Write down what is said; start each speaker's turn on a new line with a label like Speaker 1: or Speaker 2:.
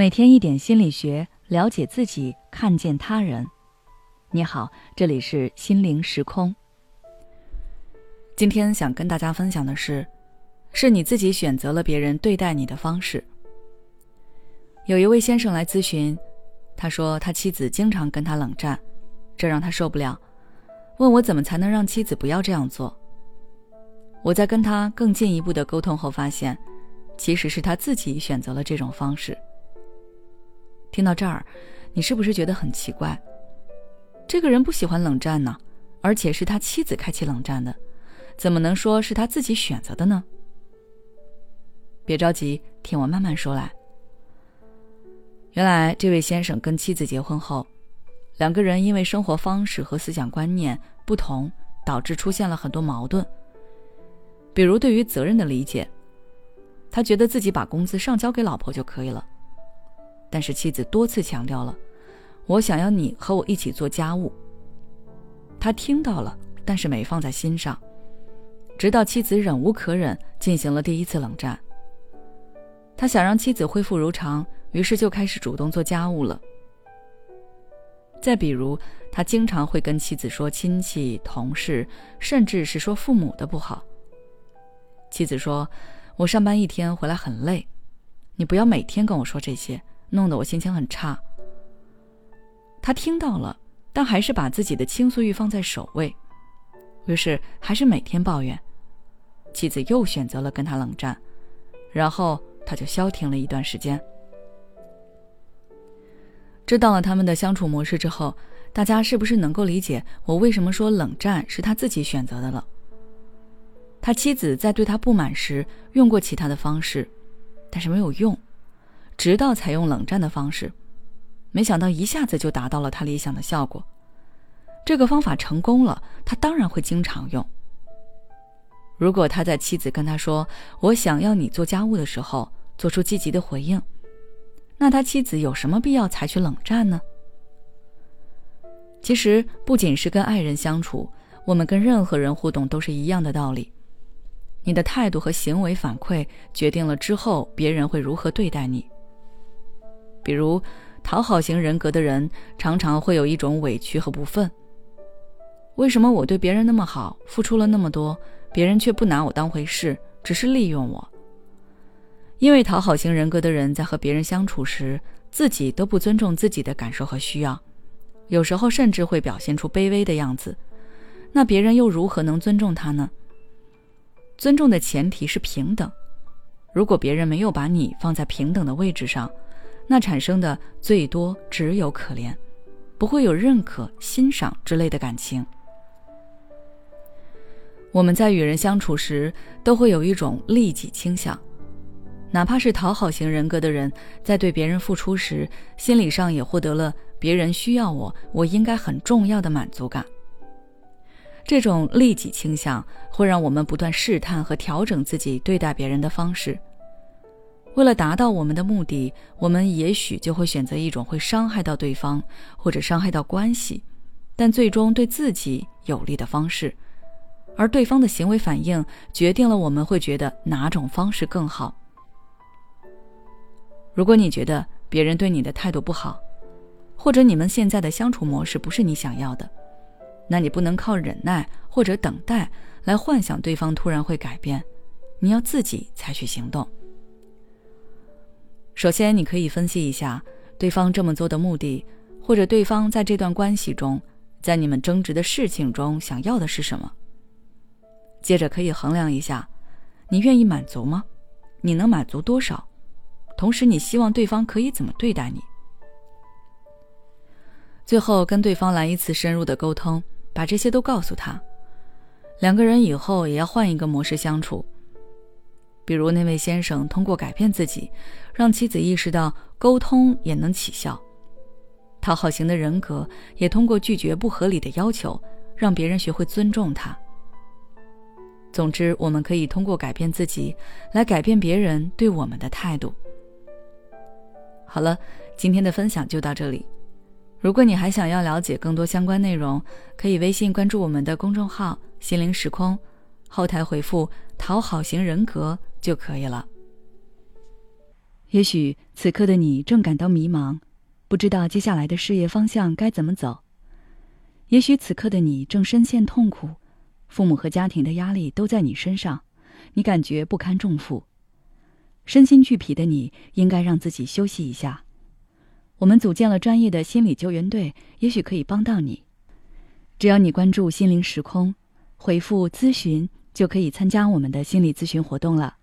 Speaker 1: 每天一点心理学，了解自己，看见他人。你好，这里是心灵时空。今天想跟大家分享的是，是你自己选择了别人对待你的方式。有一位先生来咨询，他说他妻子经常跟他冷战，这让他受不了，问我怎么才能让妻子不要这样做。我在跟他更进一步的沟通后发现，其实是他自己选择了这种方式。听到这儿，你是不是觉得很奇怪？这个人不喜欢冷战呢，而且是他妻子开启冷战的，怎么能说是他自己选择的呢？别着急，听我慢慢说来。原来这位先生跟妻子结婚后，两个人因为生活方式和思想观念不同，导致出现了很多矛盾。比如对于责任的理解，他觉得自己把工资上交给老婆就可以了。但是妻子多次强调了，我想要你和我一起做家务。他听到了，但是没放在心上，直到妻子忍无可忍，进行了第一次冷战。他想让妻子恢复如常，于是就开始主动做家务了。再比如，他经常会跟妻子说亲戚、同事，甚至是说父母的不好。妻子说：“我上班一天回来很累，你不要每天跟我说这些。”弄得我心情很差。他听到了，但还是把自己的倾诉欲放在首位，于是还是每天抱怨。妻子又选择了跟他冷战，然后他就消停了一段时间。知道了他们的相处模式之后，大家是不是能够理解我为什么说冷战是他自己选择的了？他妻子在对他不满时用过其他的方式，但是没有用。直到采用冷战的方式，没想到一下子就达到了他理想的效果。这个方法成功了，他当然会经常用。如果他在妻子跟他说“我想要你做家务”的时候做出积极的回应，那他妻子有什么必要采取冷战呢？其实，不仅是跟爱人相处，我们跟任何人互动都是一样的道理。你的态度和行为反馈决定了之后别人会如何对待你。比如，讨好型人格的人常常会有一种委屈和不忿。为什么我对别人那么好，付出了那么多，别人却不拿我当回事，只是利用我？因为讨好型人格的人在和别人相处时，自己都不尊重自己的感受和需要，有时候甚至会表现出卑微的样子。那别人又如何能尊重他呢？尊重的前提是平等。如果别人没有把你放在平等的位置上，那产生的最多只有可怜，不会有认可、欣赏之类的感情。我们在与人相处时，都会有一种利己倾向，哪怕是讨好型人格的人，在对别人付出时，心理上也获得了别人需要我，我应该很重要的满足感。这种利己倾向会让我们不断试探和调整自己对待别人的方式。为了达到我们的目的，我们也许就会选择一种会伤害到对方或者伤害到关系，但最终对自己有利的方式，而对方的行为反应决定了我们会觉得哪种方式更好。如果你觉得别人对你的态度不好，或者你们现在的相处模式不是你想要的，那你不能靠忍耐或者等待来幻想对方突然会改变，你要自己采取行动。首先，你可以分析一下对方这么做的目的，或者对方在这段关系中，在你们争执的事情中想要的是什么。接着，可以衡量一下，你愿意满足吗？你能满足多少？同时，你希望对方可以怎么对待你？最后，跟对方来一次深入的沟通，把这些都告诉他。两个人以后也要换一个模式相处。比如那位先生通过改变自己，让妻子意识到沟通也能起效；讨好型的人格也通过拒绝不合理的要求，让别人学会尊重他。总之，我们可以通过改变自己，来改变别人对我们的态度。好了，今天的分享就到这里。如果你还想要了解更多相关内容，可以微信关注我们的公众号“心灵时空”，后台回复“讨好型人格”。就可以了。也许此刻的你正感到迷茫，不知道接下来的事业方向该怎么走。也许此刻的你正深陷痛苦，父母和家庭的压力都在你身上，你感觉不堪重负，身心俱疲的你应该让自己休息一下。我们组建了专业的心理救援队，也许可以帮到你。只要你关注“心灵时空”，回复“咨询”，就可以参加我们的心理咨询活动了。